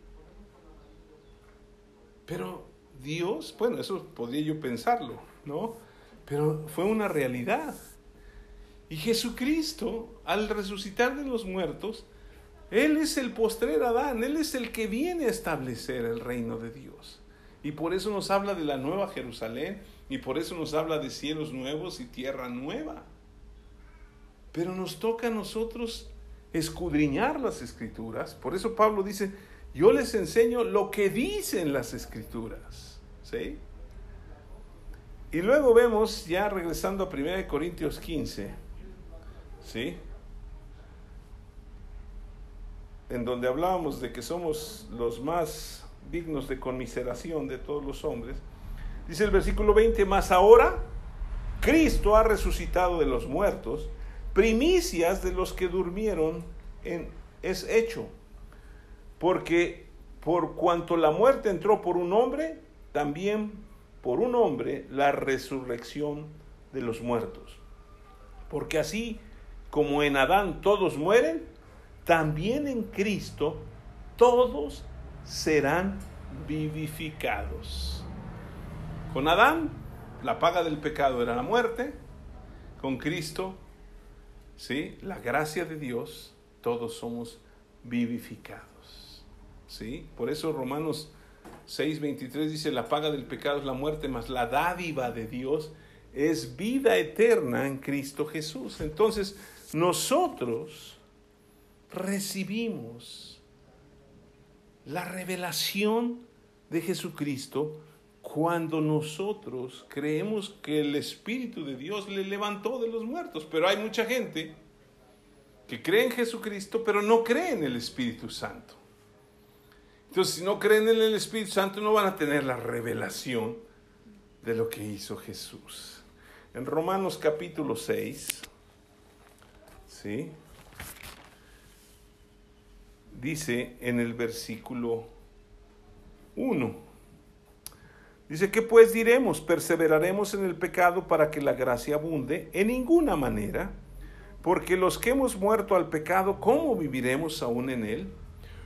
Pero Dios, bueno, eso podría yo pensarlo, ¿no? Pero fue una realidad. Y Jesucristo, al resucitar de los muertos, Él es el postrer Adán, Él es el que viene a establecer el reino de Dios. Y por eso nos habla de la nueva Jerusalén y por eso nos habla de cielos nuevos y tierra nueva. Pero nos toca a nosotros escudriñar las escrituras. Por eso Pablo dice, yo les enseño lo que dicen las escrituras. ¿Sí? Y luego vemos, ya regresando a 1 Corintios 15, ¿sí? En donde hablábamos de que somos los más dignos de conmiseración de todos los hombres. Dice el versículo 20, más ahora Cristo ha resucitado de los muertos, primicias de los que durmieron en, es hecho, porque por cuanto la muerte entró por un hombre, también por un hombre la resurrección de los muertos. Porque así como en Adán todos mueren, también en Cristo todos serán vivificados. Con Adán, la paga del pecado era la muerte. Con Cristo, ¿sí? la gracia de Dios, todos somos vivificados. ¿sí? Por eso Romanos 6:23 dice, la paga del pecado es la muerte, mas la dádiva de Dios es vida eterna en Cristo Jesús. Entonces, nosotros recibimos la revelación de Jesucristo cuando nosotros creemos que el Espíritu de Dios le levantó de los muertos. Pero hay mucha gente que cree en Jesucristo, pero no cree en el Espíritu Santo. Entonces, si no creen en el Espíritu Santo, no van a tener la revelación de lo que hizo Jesús. En Romanos capítulo 6, ¿sí? dice en el versículo 1. Dice que pues diremos, perseveraremos en el pecado para que la gracia abunde en ninguna manera, porque los que hemos muerto al pecado, ¿cómo viviremos aún en él?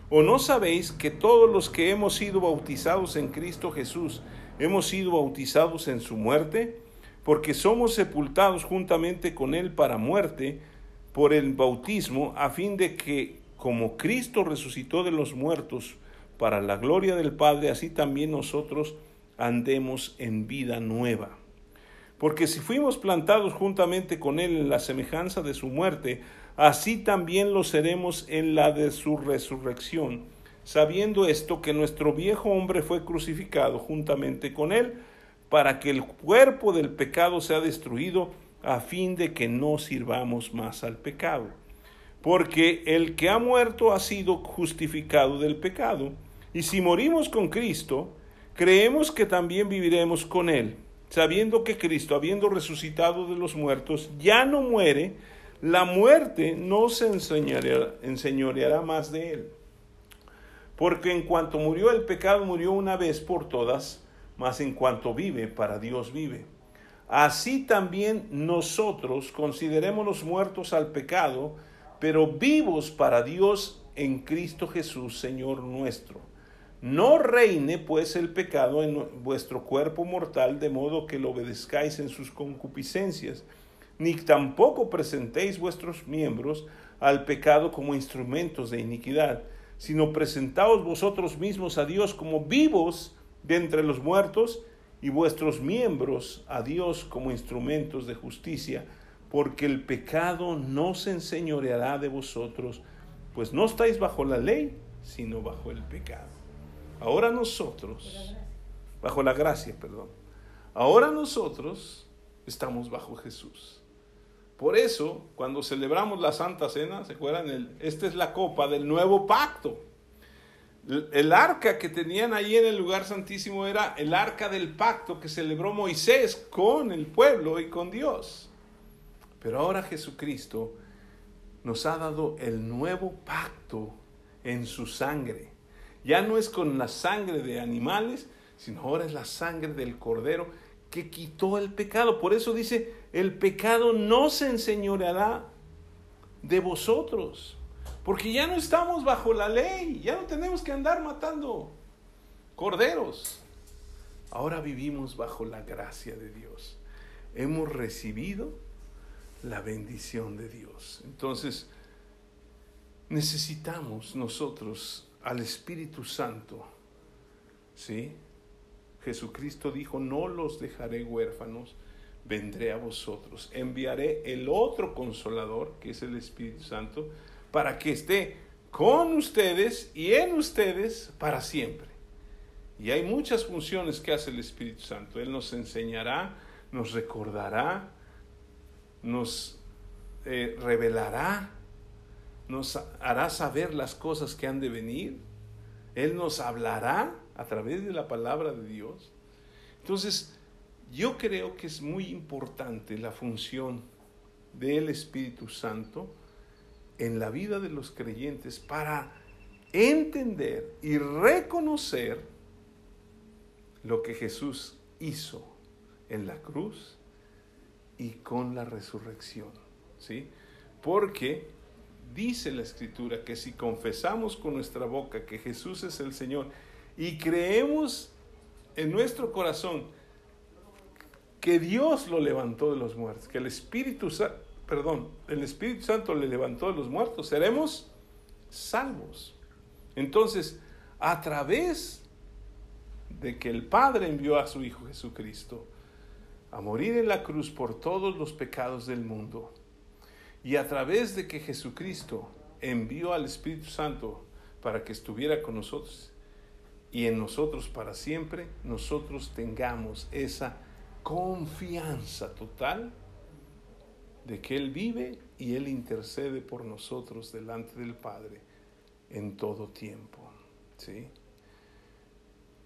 ¿O no sabéis que todos los que hemos sido bautizados en Cristo Jesús hemos sido bautizados en su muerte? Porque somos sepultados juntamente con Él para muerte por el bautismo, a fin de que, como Cristo resucitó de los muertos para la gloria del Padre, así también nosotros andemos en vida nueva. Porque si fuimos plantados juntamente con Él en la semejanza de su muerte, así también lo seremos en la de su resurrección, sabiendo esto que nuestro viejo hombre fue crucificado juntamente con él, para que el cuerpo del pecado sea destruido, a fin de que no sirvamos más al pecado. Porque el que ha muerto ha sido justificado del pecado, y si morimos con Cristo, creemos que también viviremos con él, sabiendo que Cristo, habiendo resucitado de los muertos, ya no muere, la muerte no se enseñoreará, más de él. Porque en cuanto murió el pecado, murió una vez por todas, mas en cuanto vive, para Dios vive. Así también nosotros considerémonos muertos al pecado, pero vivos para Dios en Cristo Jesús, Señor nuestro. No reine pues el pecado en vuestro cuerpo mortal, de modo que lo obedezcáis en sus concupiscencias ni tampoco presentéis vuestros miembros al pecado como instrumentos de iniquidad, sino presentaos vosotros mismos a Dios como vivos de entre los muertos y vuestros miembros a Dios como instrumentos de justicia, porque el pecado no se enseñoreará de vosotros, pues no estáis bajo la ley, sino bajo el pecado. Ahora nosotros, bajo la gracia, perdón, ahora nosotros estamos bajo Jesús. Por eso, cuando celebramos la Santa Cena, ¿se acuerdan? esta es la copa del nuevo pacto. El, arca que tenían ahí en el lugar santísimo era el arca del pacto que celebró Moisés con el pueblo y con Dios. Pero ahora Jesucristo nos ha dado el nuevo pacto en su sangre. Ya no es con la sangre de animales, sino ahora es la sangre del cordero que quitó el pecado. Por eso dice, el pecado no se enseñoreará de vosotros, porque ya no estamos bajo la ley, ya no tenemos que andar matando corderos. Ahora vivimos bajo la gracia de Dios. Hemos recibido la bendición de Dios. Entonces, necesitamos nosotros al Espíritu Santo, ¿sí? Jesucristo dijo, no los dejaré huérfanos, vendré a vosotros. Enviaré el otro consolador, que es el Espíritu Santo, para que esté con ustedes y en ustedes para siempre. Y hay muchas funciones que hace el Espíritu Santo. Él nos enseñará, nos recordará, nos eh, revelará, nos hará saber las cosas que han de venir. Él nos hablará a través de la palabra de Dios. Entonces, yo creo que es muy importante la función del Espíritu Santo en la vida de los creyentes para entender y reconocer lo que Jesús hizo en la cruz y con la resurrección, ¿sí? Porque dice la escritura que si confesamos con nuestra boca que Jesús es el Señor y creemos en nuestro corazón que Dios lo levantó de los muertos, que el Espíritu Santo, perdón, el Espíritu Santo le levantó de los muertos, seremos salvos. Entonces, a través de que el Padre envió a su Hijo Jesucristo a morir en la cruz por todos los pecados del mundo, y a través de que Jesucristo envió al Espíritu Santo para que estuviera con nosotros, y en nosotros para siempre, nosotros tengamos esa confianza total de que Él vive y Él intercede por nosotros delante del Padre en todo tiempo. ¿sí?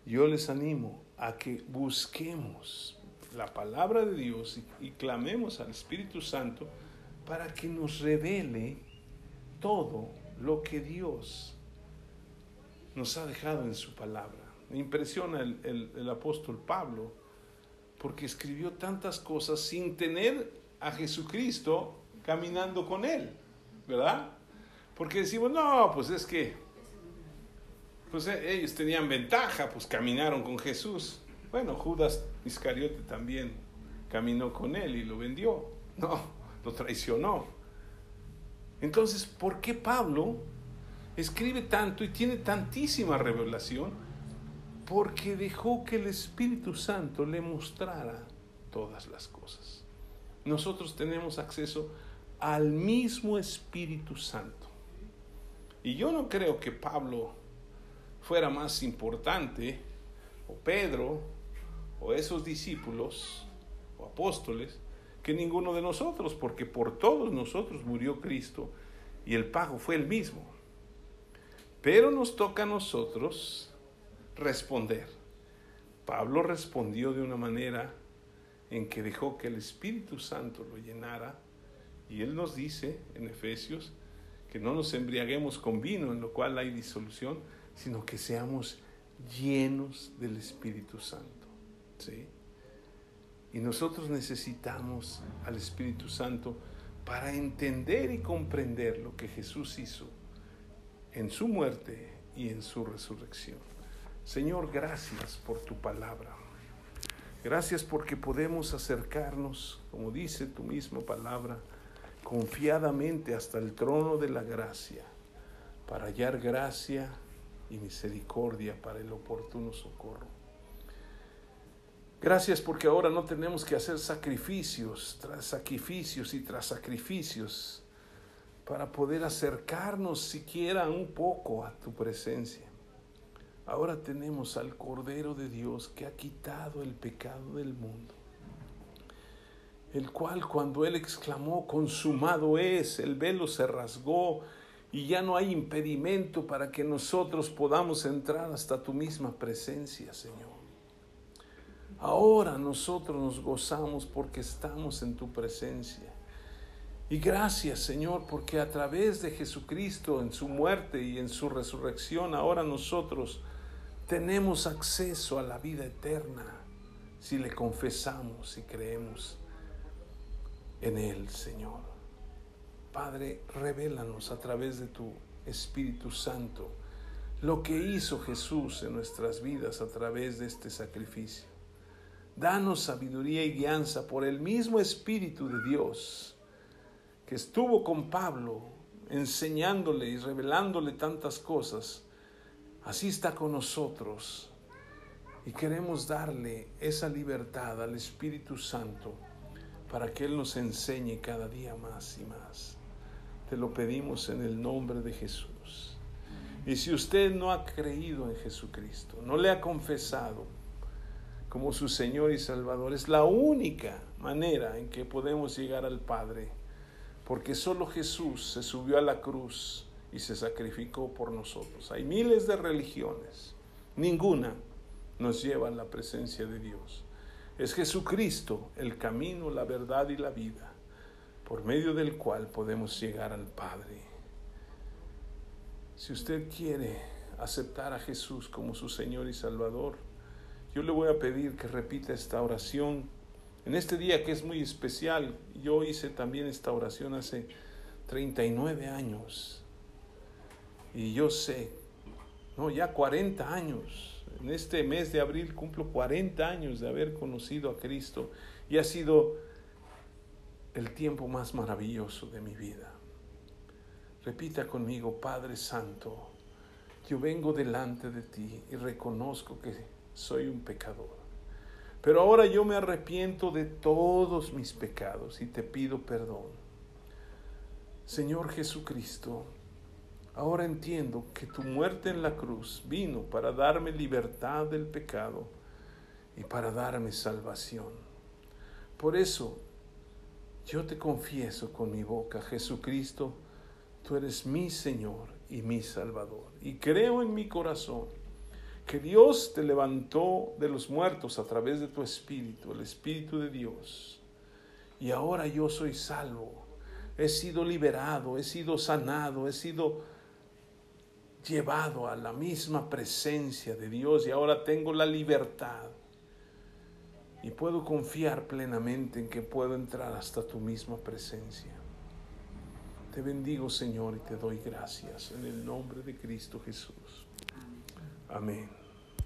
Yo les animo a que busquemos la palabra de Dios y, clamemos al Espíritu Santo para que nos revele todo lo que Dios nos ha dejado en su palabra. Me impresiona el, el apóstol Pablo porque escribió tantas cosas sin tener a Jesucristo caminando con él, ¿verdad? Porque decimos, no, pues es que pues eh, ellos tenían ventaja, pues caminaron con Jesús. Bueno, Judas Iscariote también caminó con él y lo vendió. No, lo traicionó. Entonces, ¿por qué Pablo escribe tanto y tiene tantísima revelación? Porque dejó que el Espíritu Santo le mostrara todas las cosas. Nosotros tenemos acceso al mismo Espíritu Santo. Y yo no creo que Pablo fuera más importante, o Pedro, o esos discípulos, o apóstoles, que ninguno de nosotros, porque por todos nosotros murió Cristo y el pago fue el mismo. Pero nos toca a nosotros responder. Pablo respondió de una manera en que dejó que el Espíritu Santo lo llenara y él nos dice en Efesios que no nos embriaguemos con vino, en lo cual hay disolución, sino que seamos llenos del Espíritu Santo. ¿sí? Y nosotros necesitamos al Espíritu Santo para entender y comprender lo que Jesús hizo en su muerte y en su resurrección. Señor, gracias por tu palabra. Gracias porque podemos acercarnos, como dice tu misma palabra, confiadamente hasta el trono de la gracia, para hallar gracia y misericordia para el oportuno socorro. Gracias porque ahora no tenemos que hacer sacrificios tras sacrificios y tras sacrificios para poder acercarnos siquiera un poco a tu presencia. Ahora tenemos al Cordero de Dios que ha quitado el pecado del mundo, el cual cuando Él exclamó, consumado es, el velo se rasgó, y ya no hay impedimento para que nosotros podamos entrar hasta tu misma presencia, Señor. Ahora nosotros nos gozamos porque estamos en tu presencia. Y gracias, Señor, porque a través de Jesucristo, en su muerte y en su resurrección, ahora nosotros tenemos acceso a la vida eterna si le confesamos y creemos en Él, Señor. Padre, revélanos a través de tu Espíritu Santo lo que hizo Jesús en nuestras vidas a través de este sacrificio. Danos sabiduría y guianza por el mismo Espíritu de Dios que estuvo con Pablo enseñándole y revelándole tantas cosas. Así está con nosotros y queremos darle esa libertad al Espíritu Santo para que Él nos enseñe cada día más y más. Te lo pedimos en el nombre de Jesús. Y si usted no ha creído en Jesucristo, no le ha confesado como su Señor y Salvador, es la única manera en que podemos llegar al Padre, porque solo Jesús se subió a la cruz y se sacrificó por nosotros. Hay miles de religiones, ninguna nos lleva a la presencia de Dios. Es Jesucristo el camino, la verdad y la vida por medio del cual podemos llegar al Padre. Si usted quiere aceptar a Jesús como su Señor y Salvador, yo le voy a pedir que repita esta oración en este día que es muy especial. Yo hice también esta oración hace 39 años. Y yo sé, no, ya 40 años. En este mes de abril cumplo 40 años de haber conocido a Cristo y ha sido el tiempo más maravilloso de mi vida. Repita conmigo, Padre Santo, yo vengo delante de ti y reconozco que soy un pecador. Pero ahora yo me arrepiento de todos mis pecados y te pido perdón. Señor Jesucristo, ahora entiendo que tu muerte en la cruz vino para darme libertad del pecado y para darme salvación. Por eso yo te confieso con mi boca, Jesucristo, tú eres mi Señor y mi Salvador. Y creo en mi corazón que Dios te levantó de los muertos a través de tu Espíritu, el Espíritu de Dios. Y ahora yo soy salvo. He sido liberado, he sido sanado, he sido llevado a la misma presencia de Dios y ahora tengo la libertad y puedo confiar plenamente en que puedo entrar hasta tu misma presencia. Te bendigo Señor y te doy gracias en el nombre de Cristo Jesús. Amén.